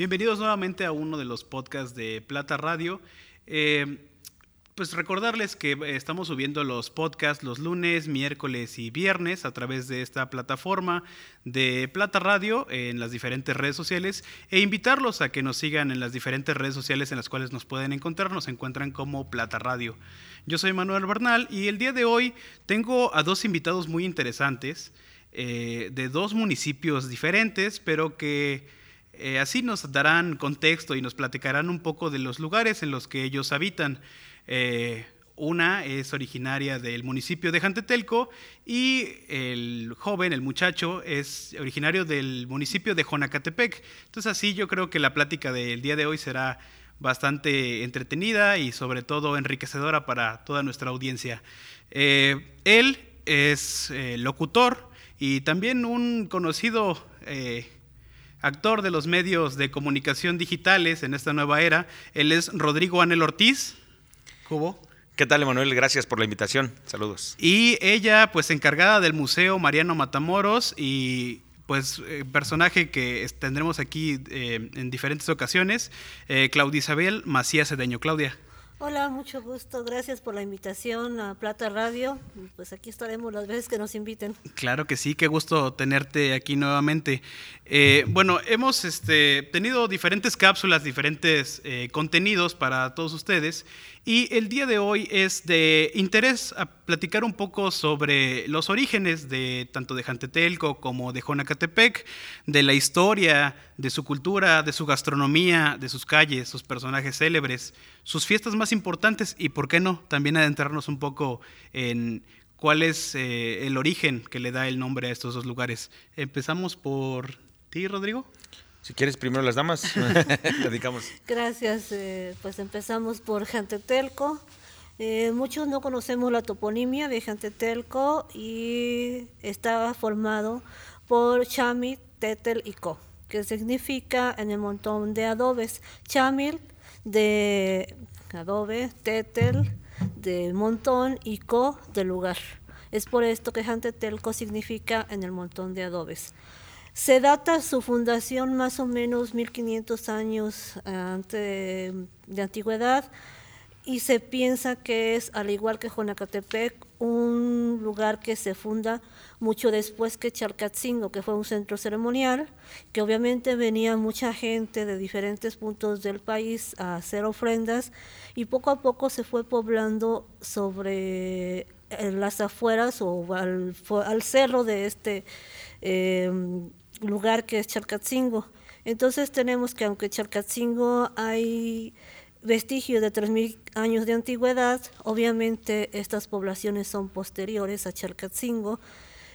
Bienvenidos nuevamente a uno de los podcasts de Plata Radio. Eh, pues recordarles que eh, estamos subiendo los podcasts los lunes, miércoles y viernes a través de esta plataforma de Plata Radio en las diferentes redes sociales e invitarlos a que nos sigan en las diferentes redes sociales en las cuales nos pueden encontrar. Nos encuentran como Plata Radio. Yo soy Manuel Bernal y el día de hoy tengo a dos invitados muy interesantes eh, de dos municipios diferentes, pero que eh, así nos darán contexto y nos platicarán un poco de los lugares en los que ellos habitan. Eh, una es originaria del municipio de Jantetelco y el joven, el muchacho, es originario del municipio de Jonacatepec. Entonces así yo creo que la plática del día de hoy será bastante entretenida y sobre todo enriquecedora para toda nuestra audiencia. Eh, él es locutor y también un conocido actor de los medios de comunicación digitales en esta nueva era. Él es Rodrigo Anel Ortiz. ¿Cubo? ¿Qué tal, Emanuel? Gracias por la invitación. Saludos. Y ella, pues encargada del Museo Mariano Matamoros y pues eh, personaje que tendremos aquí eh, en diferentes ocasiones, eh, Claudia Isabel Macías Cedeño. Claudia. Hola, mucho gusto. Gracias por la invitación a Plata Radio. Pues aquí estaremos las veces que nos inviten. Claro que sí, qué gusto tenerte aquí nuevamente. Eh, bueno, hemos este, tenido diferentes cápsulas, diferentes eh, contenidos para todos ustedes y el día de hoy es de interés a platicar un poco sobre los orígenes de tanto de Jantetelco como de Jonacatepec, de la historia, de su cultura, de su gastronomía, de sus calles, sus personajes célebres, sus fiestas más importantes y, por qué no, también adentrarnos un poco en cuál es eh, el origen que le da el nombre a estos dos lugares. Empezamos por ti, Rodrigo. Si quieres, primero las damas, dedicamos. Gracias. Eh, pues empezamos por Jantetelco. Eh, muchos no conocemos la toponimia de Jantetelco y está formado por Chamil, Tetel y Co, que significa en el montón de adobes. Chamil de adobe, Tetel de montón y Co de lugar. Es por esto que Jantetelco significa en el montón de adobes. Se data su fundación más o menos 1500 años antes de antigüedad y se piensa que es, al igual que Jonacatepec, un lugar que se funda mucho después que Chalcatzingo, que fue un centro ceremonial, que obviamente venía mucha gente de diferentes puntos del país a hacer ofrendas y poco a poco se fue poblando sobre eh, las afueras o al, al cerro de este eh, lugar que es Chalcatzingo. Entonces tenemos que aunque Chalcatzingo hay vestigios de 3.000 años de antigüedad, obviamente estas poblaciones son posteriores a Chalcatzingo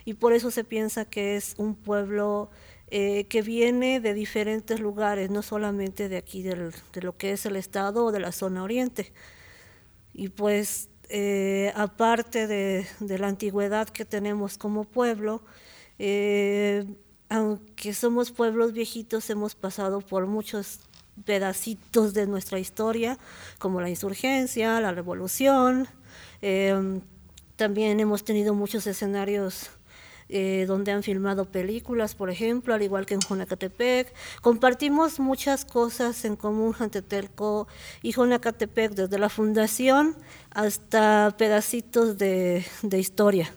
y por eso se piensa que es un pueblo eh, que viene de diferentes lugares, no solamente de aquí, de lo que es el estado o de la zona oriente. Y pues eh, aparte de, la antigüedad que tenemos como pueblo, eh, aunque somos pueblos viejitos, hemos pasado por muchos pedacitos de nuestra historia, como la insurgencia, la revolución. Em, también hemos tenido muchos escenarios eh, donde han filmado películas, por ejemplo, al igual que en Jonacatepec. Compartimos muchas cosas en común, Jantetelco y Jonacatepec, desde la fundación hasta pedacitos de historia.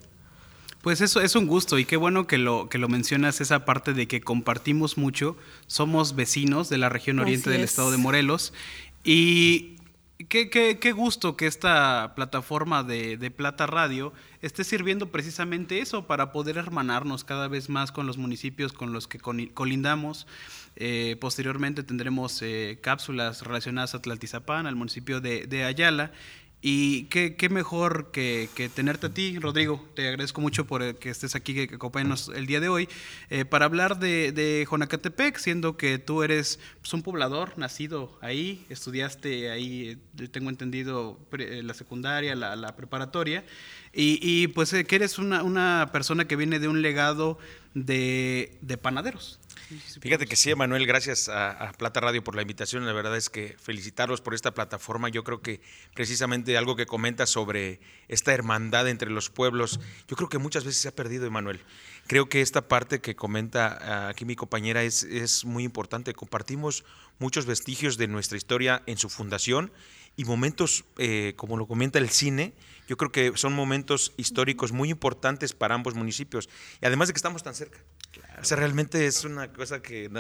Pues eso es un gusto y qué bueno que lo, que lo mencionas, esa parte de que compartimos mucho, somos vecinos de la región oriente del estado de Morelos y qué, qué, gusto que esta plataforma de, de, Plata Radio esté sirviendo precisamente eso para poder hermanarnos cada vez más con los municipios con los que colindamos. Eh, posteriormente tendremos eh, cápsulas relacionadas a Tlaltizapán, al municipio de, de Ayala y qué, mejor que, que, tenerte a ti, Rodrigo. Te agradezco mucho por que estés aquí, que, acompañes el día de hoy, eh, para hablar de, de, Jonacatepec, siendo que tú eres pues, un poblador nacido ahí, estudiaste ahí, eh, tengo entendido, eh, la secundaria, la, la preparatoria, y, y, pues que eres una, una persona que viene de un legado de, de panaderos. Fíjate que sí, Emanuel, gracias a, Plata Radio por la invitación. La verdad es que felicitarlos por esta plataforma. Yo creo que precisamente algo que comenta sobre esta hermandad entre los pueblos, yo creo que muchas veces se ha perdido, Emanuel. creo que esta parte que comenta ah, aquí mi compañera es, es muy importante. Compartimos muchos vestigios de nuestra historia en su fundación y momentos, eh, como lo comenta el cine, yo creo que son momentos históricos muy importantes para ambos municipios. Y además de que estamos tan cerca. O sea, realmente es una cosa que,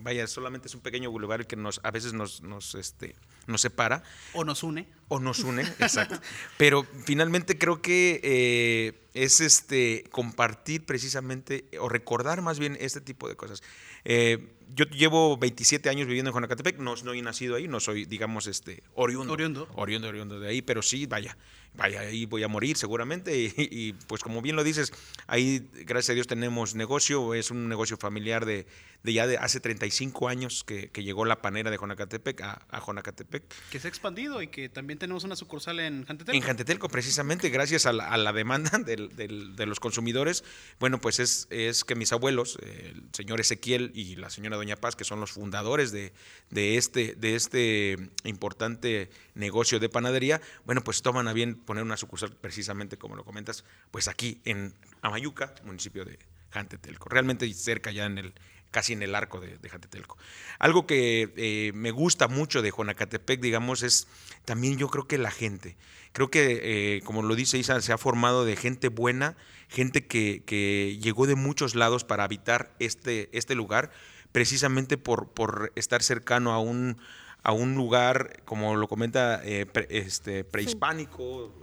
vaya, solamente es un pequeño boulevard que nos, a veces nos, nos, este, nos separa. O nos une. O nos une, exacto. Pero finalmente creo que eh, es este compartir precisamente, o recordar más bien este tipo de cosas. Eh, yo llevo 27 años viviendo en Jonacatepec, no, no he nacido ahí, no soy, digamos, este, oriundo. Oriundo. Oriundo, oriundo de ahí, pero sí, vaya, vaya, ahí voy a morir seguramente. Y, pues como bien lo dices, ahí, gracias a Dios, tenemos negocio, es un negocio familiar de, de ya de hace 35 años que, llegó la panera de Jonacatepec a, a, Jonacatepec. Que se ha expandido y que también tenemos una sucursal en Jantetelco. En Jantetelco, precisamente, gracias a la, demanda de los consumidores. Bueno, pues es, es que mis abuelos, el señor Ezequiel y la señora Doña Que son los fundadores de, de, este, de este importante negocio de panadería, bueno, pues toman a bien poner una sucursal precisamente, como lo comentas, pues aquí en Amayuca, municipio de Jantetelco, realmente cerca ya en el casi en el arco de, de Jantetelco. Algo que eh, me gusta mucho de Jonacatepec, digamos, es también yo creo que la gente. Creo que, eh, como lo dice Isa, se ha formado de gente buena, gente que, llegó de muchos lados para habitar este, este lugar, precisamente por, por estar cercano a un, a un lugar, como lo comenta, eh, este, prehispánico,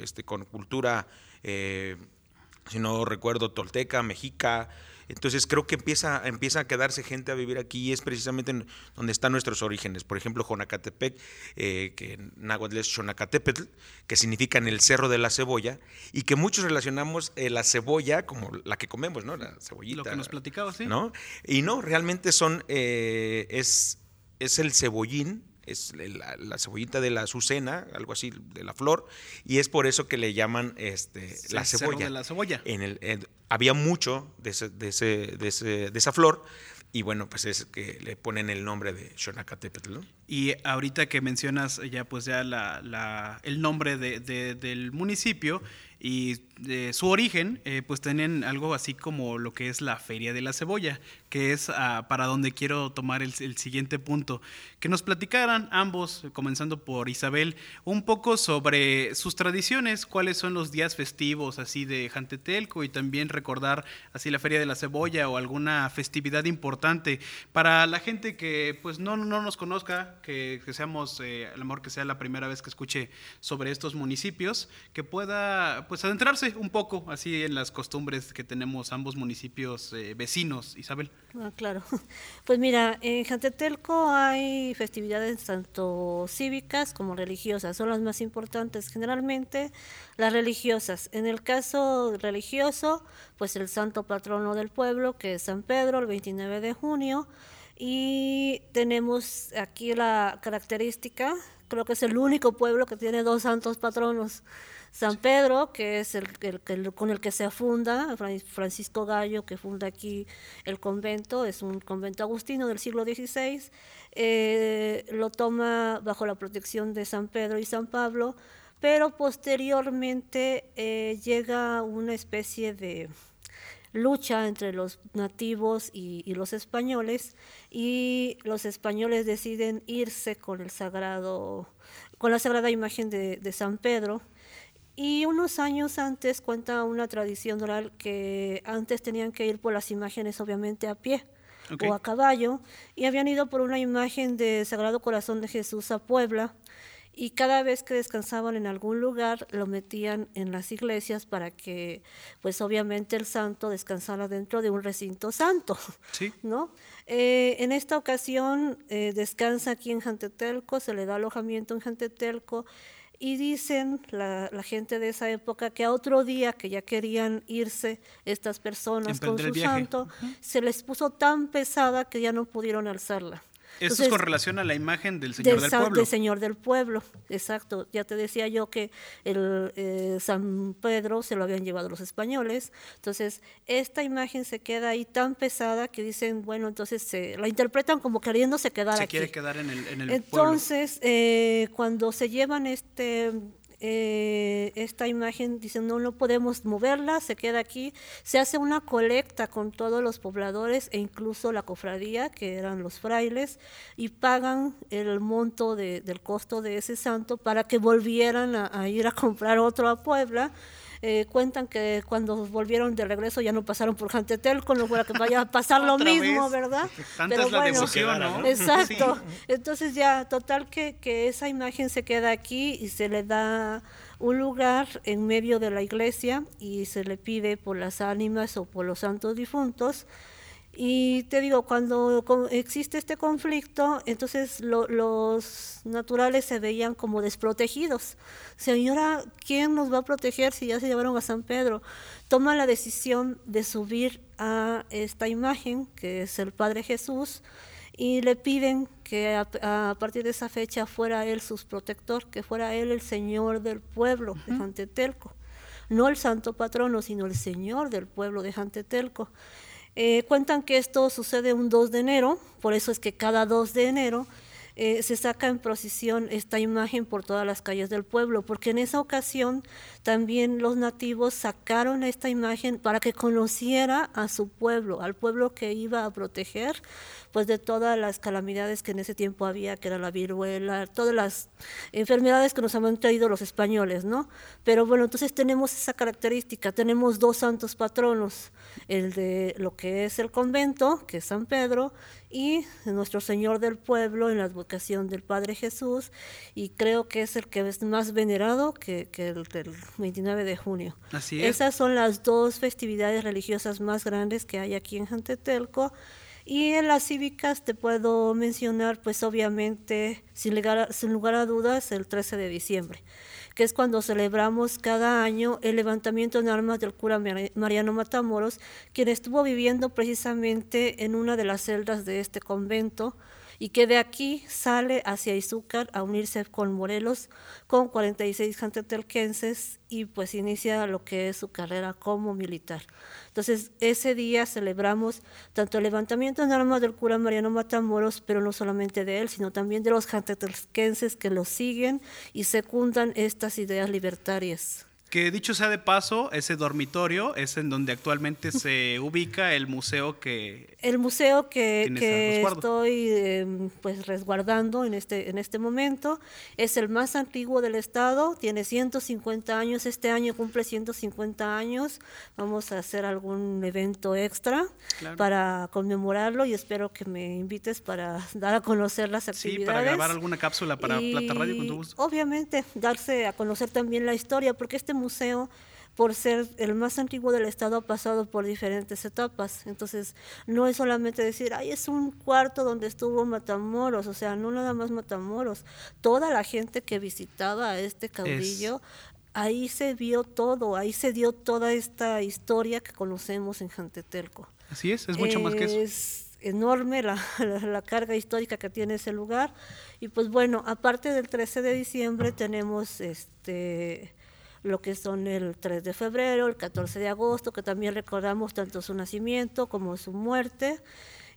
Este, con cultura, si no recuerdo, tolteca, mexica, entonces creo que empieza, empieza a quedarse gente a vivir aquí y es precisamente donde están nuestros orígenes. Por ejemplo, Jonacatepec, eh, que en náhuatl es Xonacatepetl, que significa en el cerro de la cebolla, y que muchos relacionamos eh, la cebolla como la que comemos, ¿no? La cebollita. Lo que nos platicaba, sí. ¿no? Y no, realmente son, eh, es, es el cebollín, es la, cebollita de la azucena, algo así, de la flor, y es por eso que le llaman este, la cebolla. De la cebolla. En el, había mucho de, ese, de, ese, de, esa flor, y bueno, pues es que le ponen el nombre de Xonacatepetl, ¿no? Y ahorita que mencionas ya pues ya la, el nombre del municipio, y de su origen, eh, pues tienen algo así como lo que es la Feria de la Cebolla, que es ah, para donde quiero tomar el, siguiente punto. Que nos platicaran ambos, comenzando por Isabel, un poco sobre sus tradiciones, cuáles son los días festivos así de Jantetelco y también recordar así la Feria de la Cebolla o alguna festividad importante para la gente que pues no, no nos conozca, que, seamos, eh, a lo mejor que sea la primera vez que escuche sobre estos municipios, que pueda pues adentrarse un poco así en las costumbres que tenemos ambos municipios eh, vecinos, Isabel. Ah, claro. Pues mira, en Jantetelco hay festividades tanto cívicas como religiosas, son las más importantes generalmente las religiosas. En el caso religioso, pues el santo patrono del pueblo, que es San Pedro, el 29 de junio, y tenemos aquí la característica, creo que es el único pueblo que tiene dos santos patronos. San Pedro, que es el, con el que se funda, Francisco Gallo, que funda aquí el convento, es un convento agustino del siglo XVI, eh, lo toma bajo la protección de San Pedro y San Pablo, pero posteriormente eh, llega una especie de lucha entre los nativos y, los españoles y los españoles deciden irse con el sagrado con la sagrada imagen de, de San Pedro y unos años antes cuenta una tradición oral que antes tenían que ir por las imágenes obviamente a pie o a caballo y habían ido por una imagen de Sagrado Corazón de Jesús a Puebla y cada vez que descansaban en algún lugar lo metían en las iglesias para que pues obviamente el santo descansara dentro de un recinto santo sí. no eh, en esta ocasión eh, descansa aquí en Jantetelco se le da alojamiento en Jantetelco y dicen la, gente de esa época que a otro día que ya querían irse estas personas con su santo, se les puso tan pesada que ya no pudieron alzarla. Esto es con relación a la imagen del Señor del, Pueblo. Del Señor del Pueblo, exacto. Ya te decía yo que el eh, San Pedro se lo habían llevado los españoles. Entonces, esta imagen se queda ahí tan pesada que dicen, bueno, entonces se la interpretan como queriéndose quedar se aquí. quiere quedar en el, en el Entonces, eh, cuando se llevan este eh, esta imagen, dicen, no, no podemos moverla, se queda aquí. Se hace una colecta con todos los pobladores e incluso la cofradía, que eran los frailes, y pagan el monto del costo de ese santo para que volvieran a ir a comprar otro a Puebla eh, cuentan que cuando volvieron de regreso ya no pasaron por Jantetel, con lo cual que vaya a pasar lo mismo, ¿verdad? Tanta es la devoción, ¿no? Exacto. Entonces ya, total que, que esa imagen se queda aquí y se le da un lugar en medio de la iglesia y se le pide por las ánimas o por los santos difuntos y te digo, cuando existe este conflicto, entonces los naturales se veían como desprotegidos. Señora, ¿quién nos va a proteger si ya se llevaron a San Pedro? Toma la decisión de subir a esta imagen, que es el Padre Jesús, y le piden que a, partir de esa fecha fuera él su protector, que fuera él el Señor del pueblo de Jantetelco. No el santo patrono, sino el Señor del pueblo de Jantetelco. Eh, cuentan que esto sucede un 2 de enero, por eso es que cada 2 de enero eh, se saca en procesión esta imagen por todas las calles del pueblo, porque en esa ocasión también los nativos sacaron esta imagen para que conociera a su pueblo, al pueblo que iba a proteger, pues de todas las calamidades que en ese tiempo había, que era la viruela, todas las enfermedades que nos han traído los españoles, ¿no? Pero bueno, entonces tenemos esa característica, tenemos dos santos patronos, el de lo que es el convento, que es San Pedro, y nuestro Señor del pueblo en la advocación del Padre Jesús, y creo que es el que es más venerado que, el del 29 de junio. Así es. Esas son las dos festividades religiosas más grandes que hay aquí en Jantetelco. Y en las cívicas te puedo mencionar, pues obviamente, sin lugar, sin lugar a dudas, el 13 de diciembre que es cuando celebramos cada año el levantamiento en armas del cura Mariano Matamoros, quien estuvo viviendo precisamente en una de las celdas de este convento y que de aquí sale hacia Izúcar a unirse con Morelos con 46 jantetelquenses y pues inicia lo que es su carrera como militar. Entonces ese día celebramos tanto el levantamiento en armas del cura Mariano Matamoros, pero no solamente de él, sino también de los jantetelquenses que lo siguen y secundan estas ideas libertarias. Que dicho sea de paso, ese dormitorio es en donde actualmente se ubica el museo que... El museo que, estoy em, pues resguardando en este, en este momento es el más antiguo del estado, tiene 150 años, este año cumple 150 años, vamos a hacer algún evento extra para conmemorarlo y espero que me invites para dar a conocer las actividades. Sí, para grabar alguna cápsula para Plata Radio con tu gusto. Obviamente, darse a conocer también la historia, porque este museo, por ser el más antiguo del estado, ha pasado por diferentes etapas. Entonces, no es solamente decir, ay, es un cuarto donde estuvo Matamoros, o sea, no nada más Matamoros. Toda la gente que visitaba a este caudillo, ahí se vio todo, ahí se dio toda esta historia que conocemos en Jantetelco. Así es, es mucho más que eso. Es enorme la, la, carga histórica que tiene ese lugar. Y pues bueno, aparte del 13 de diciembre tenemos este lo que son el 3 de febrero, el 14 de agosto, que también recordamos tanto su nacimiento como su muerte.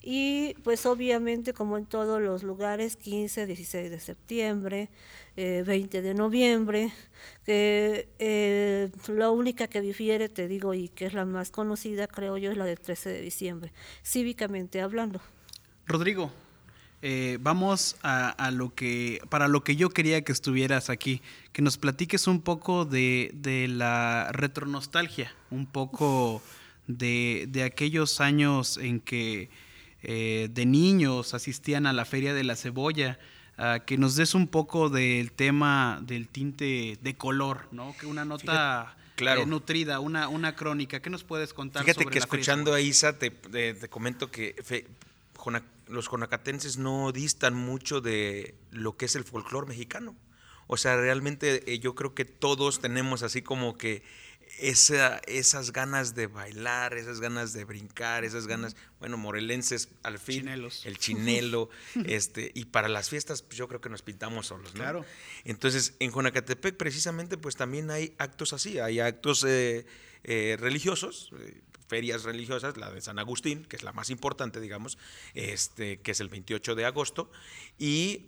Y pues obviamente como en todos los lugares, 15, 16 de septiembre, 20 eh, de noviembre, que eh, la única que difiere, te digo, y que es la más conocida, creo yo, es la del 13 de diciembre, cívicamente hablando. Rodrigo, eh, vamos a, lo que, para lo que yo quería que estuvieras aquí, que nos platiques un poco de, de la retronostalgia, un poco de, de, aquellos años en que eh, de niños asistían a la Feria de la Cebolla, que nos des un poco del tema del tinte de color, ¿no? Que una nota... Eh, nutrida, una, una crónica. ¿Qué nos puedes contar? Fíjate que escuchando a Isa te, te, comento que los jonacatenses no distan mucho de lo que es el folclore mexicano. O sea, realmente eh, yo creo que todos tenemos así como que esa, esas ganas de bailar, esas ganas de brincar, esas ganas, bueno, morelenses al fin, el chinelo, este, y para las fiestas pues yo creo que nos pintamos solos, ¿no? Claro. Entonces, en Jonacatepec precisamente pues también hay actos así, hay actos eh, eh, religiosos, ferias religiosas, la de San Agustín, que es la más importante, digamos, este, que es el 28 de agosto, y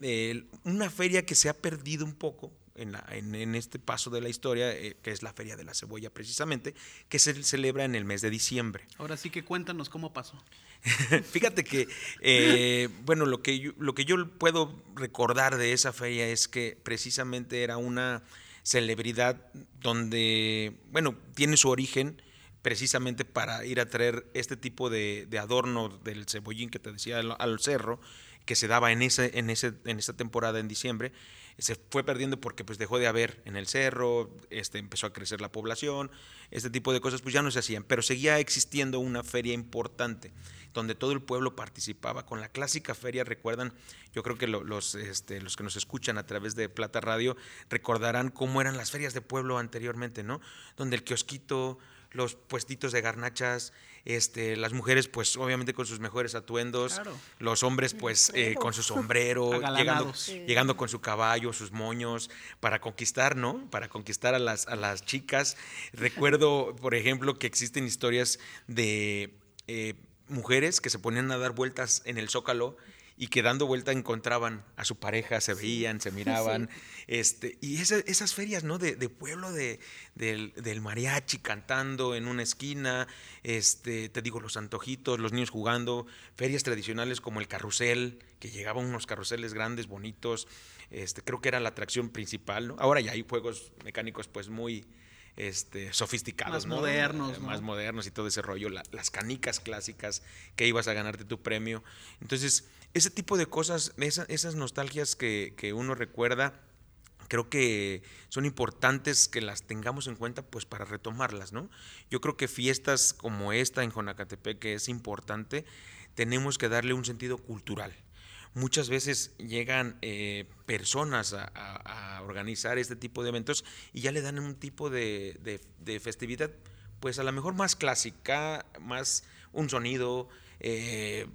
una feria que se ha perdido un poco, en, la- en- en este paso de la historia, eh, que es la Feria de la Cebolla precisamente, que se celebra en el mes de diciembre. Ahora sí que cuéntanos cómo pasó. Fíjate que, eh, bueno, lo que, yo, lo que yo puedo recordar de esa feria es que precisamente era una celebridad donde, bueno, tiene su origen precisamente para ir a traer este tipo de, de adorno del cebollín que te decía al, cerro, que se daba en, ese, en, ese, en esa temporada en diciembre, se fue perdiendo porque pues dejó de haber en el cerro, este, empezó a crecer la población, este tipo de cosas pues ya no se hacían, pero seguía existiendo una feria importante donde todo el pueblo participaba con la clásica feria, recuerdan, yo creo que lo- los, este, los que nos escuchan a través de Plata Radio recordarán cómo eran las ferias de pueblo anteriormente, ¿no? Donde el kiosquito, los puestitos de garnachas, este, las mujeres pues obviamente con sus mejores atuendos, Claro. los hombres pues eh, con su sombrero, llegando. Sí. llegando con su caballo, sus moños, para conquistar, ¿no? Para conquistar a las, a las chicas. Recuerdo, por ejemplo, que existen historias de eh, mujeres que se ponían a dar vueltas en el zócalo y que dando vuelta encontraban a su pareja, se veían, se miraban. Este, y esa- esas ferias, ¿no? De, de pueblo de, del, del mariachi cantando en una esquina, este, te digo, los antojitos, los niños jugando, ferias tradicionales como el carrusel, que llegaban unos carruseles grandes, bonitos, este, creo que era la atracción principal, ¿no? Ahora ya hay juegos mecánicos pues muy este, sofisticados, Más ¿no? modernos, Eh, ¿no? Más modernos y todo ese rollo, la- las canicas clásicas que ibas a ganarte tu premio. Entonces, ese tipo de cosas, esa- esas nostalgias que, que uno recuerda, creo que son importantes que las tengamos en cuenta pues para retomarlas, ¿no? Yo creo que fiestas como esta en Jonacatepec, que es importante, tenemos que darle un sentido cultural. Muchas veces llegan eh, personas a, organizar este tipo de eventos y ya le dan un tipo de, de- de festividad, pues a lo mejor más clásica, más un sonido, eh,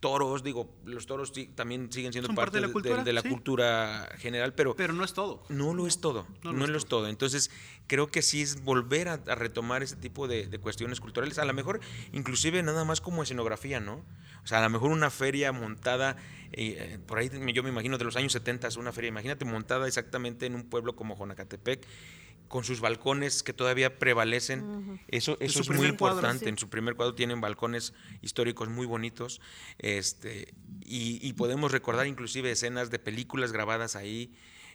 toros, digo, los toros sí- también siguen siendo parte, parte de la cultura, de la sí. cultura general, pero, Pero no es todo. no lo es todo, no no, lo es lo es todo. Entonces, creo que sí es volver a, a retomar ese tipo de, de cuestiones culturales, a lo mejor inclusive nada más como escenografía, ¿no? O sea, a lo mejor una feria montada, eh, eh, por ahí yo me imagino de los años 70, una feria, imagínate montada exactamente en un pueblo como Jonacatepec, con sus balcones que todavía prevalecen. Eso, En eso su es muy primer cuadro, importante. sí. En su primer cuadro tienen balcones históricos muy bonitos. Este, y, y podemos recordar inclusive escenas de películas grabadas ahí.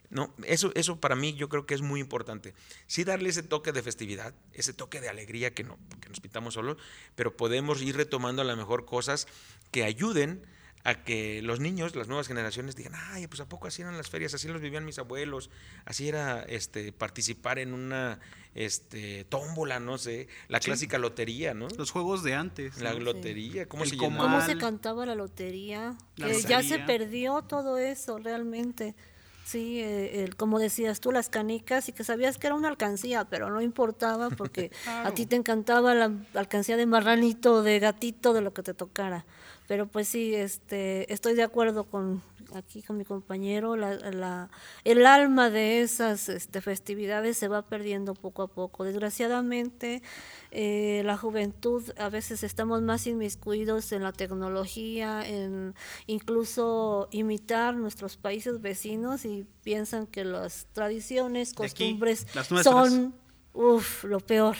No, eso, eso para mí yo creo que es muy importante. Sí darle ese toque de festividad, ese toque de alegría que, no, que nos pintamos solos, pero podemos ir retomando a lo mejor cosas que ayuden a que los niños, las nuevas generaciones digan, ay, pues a poco así eran las ferias, así los vivían mis abuelos, así era este participar en una este tómbola, no sé, la Sí. clásica lotería, ¿no? Los juegos de antes. La ¿no? lotería, ¿cómo El se comal. ¿Cómo se cantaba la lotería? La Que ya se perdió todo eso realmente. Sí, eh, el- como decías tú, las canicas y que sabías que era una alcancía, pero no importaba porque a ti te encantaba la alcancía de marranito, de gatito, de lo que te tocara. Pero pues sí, este, estoy de acuerdo con aquí con mi compañero, la, la- el alma de esas este, festividades se va perdiendo poco a poco. Desgraciadamente, eh, la juventud a veces estamos más inmiscuidos en la tecnología, en incluso imitar nuestros países vecinos y piensan que las tradiciones, aquí, costumbres las son uf, lo peor.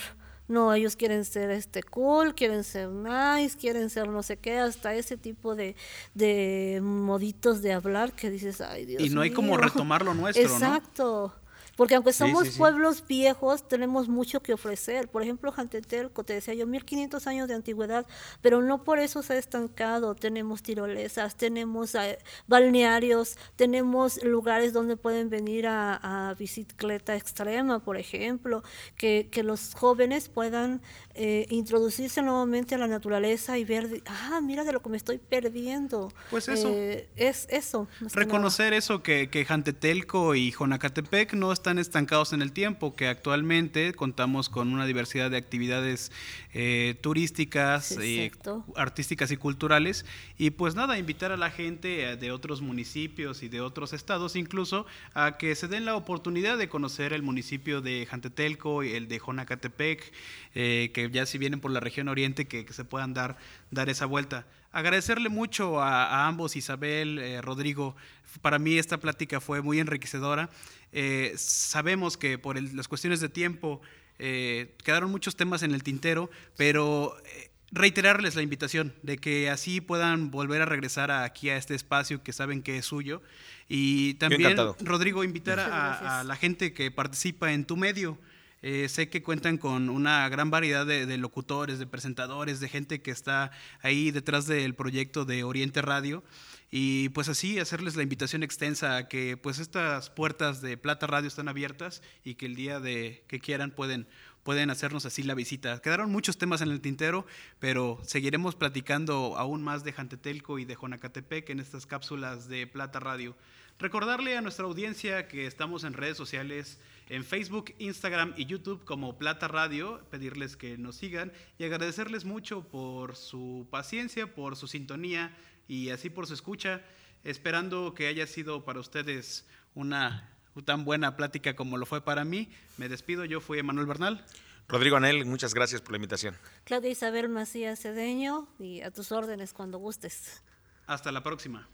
No, ellos quieren ser este cool, quieren ser nice, quieren ser no sé qué, hasta ese tipo de, de moditos de hablar que dices, ay Dios Y no hay como mío". retomar lo nuestro, ¿no? Porque aunque somos sí, sí. pueblos viejos, tenemos mucho que ofrecer. Por ejemplo, Jantetelco, te decía yo, 1500 años de antigüedad, pero no por eso se ha estancado. Tenemos tirolesas, tenemos eh, balnearios, tenemos lugares donde pueden venir a, a bicicleta extrema, por ejemplo, que, que los jóvenes puedan eh, introducirse nuevamente a la naturaleza y ver, ah, mira de lo que me estoy perdiendo. Pues eso. Eh, es eso. que. Reconocer eso, que, que Jantetelco y Jonacatepec no están estancados en el tiempo, que actualmente contamos con una diversidad de actividades eh, turísticas, eh, artísticas y culturales. Y pues nada, invitar a la gente eh, de otros municipios y de otros estados incluso a que se den la oportunidad de conocer el municipio de Jantetelco y el de Jonacatepec, eh, que ya si vienen por la región oriente, que, que se puedan dar dar esa vuelta. Agradecerle mucho a, ambos, Isabel, eh, Rodrigo. Para mí esta plática fue muy enriquecedora. Eh, sabemos que por las cuestiones de tiempo quedaron muchos temas en el tintero, pero reiterarles la invitación de que así puedan volver a regresar aquí a este espacio que saben que es suyo. Y también, Rodrigo, invitar a, la gente que participa en tu medio. Eh, sé que cuentan con una gran variedad de, locutores, de presentadores, de gente que está ahí detrás del proyecto de Oriente Radio. Y pues así hacerles la invitación extensa a que pues estas puertas de Plata Radio están abiertas y que el día de que quieran pueden pueden hacernos así la visita. Quedaron muchos temas en el tintero, pero seguiremos platicando aún más de Jantetelco y de Jonacatepec en estas cápsulas de Plata Radio. Recordarle a nuestra audiencia que estamos en redes sociales, en Facebook, Instagram y YouTube como Plata Radio, pedirles que nos sigan y agradecerles mucho por su paciencia, por su sintonía y así por su escucha, esperando que haya sido para ustedes una tan buena plática como lo fue para mí. Me despido, yo fui Emanuel Bernal. Rodrigo Anel, muchas gracias por la invitación. Claudia Isabel Macías Cedeño y a tus órdenes cuando gustes. Hasta la próxima.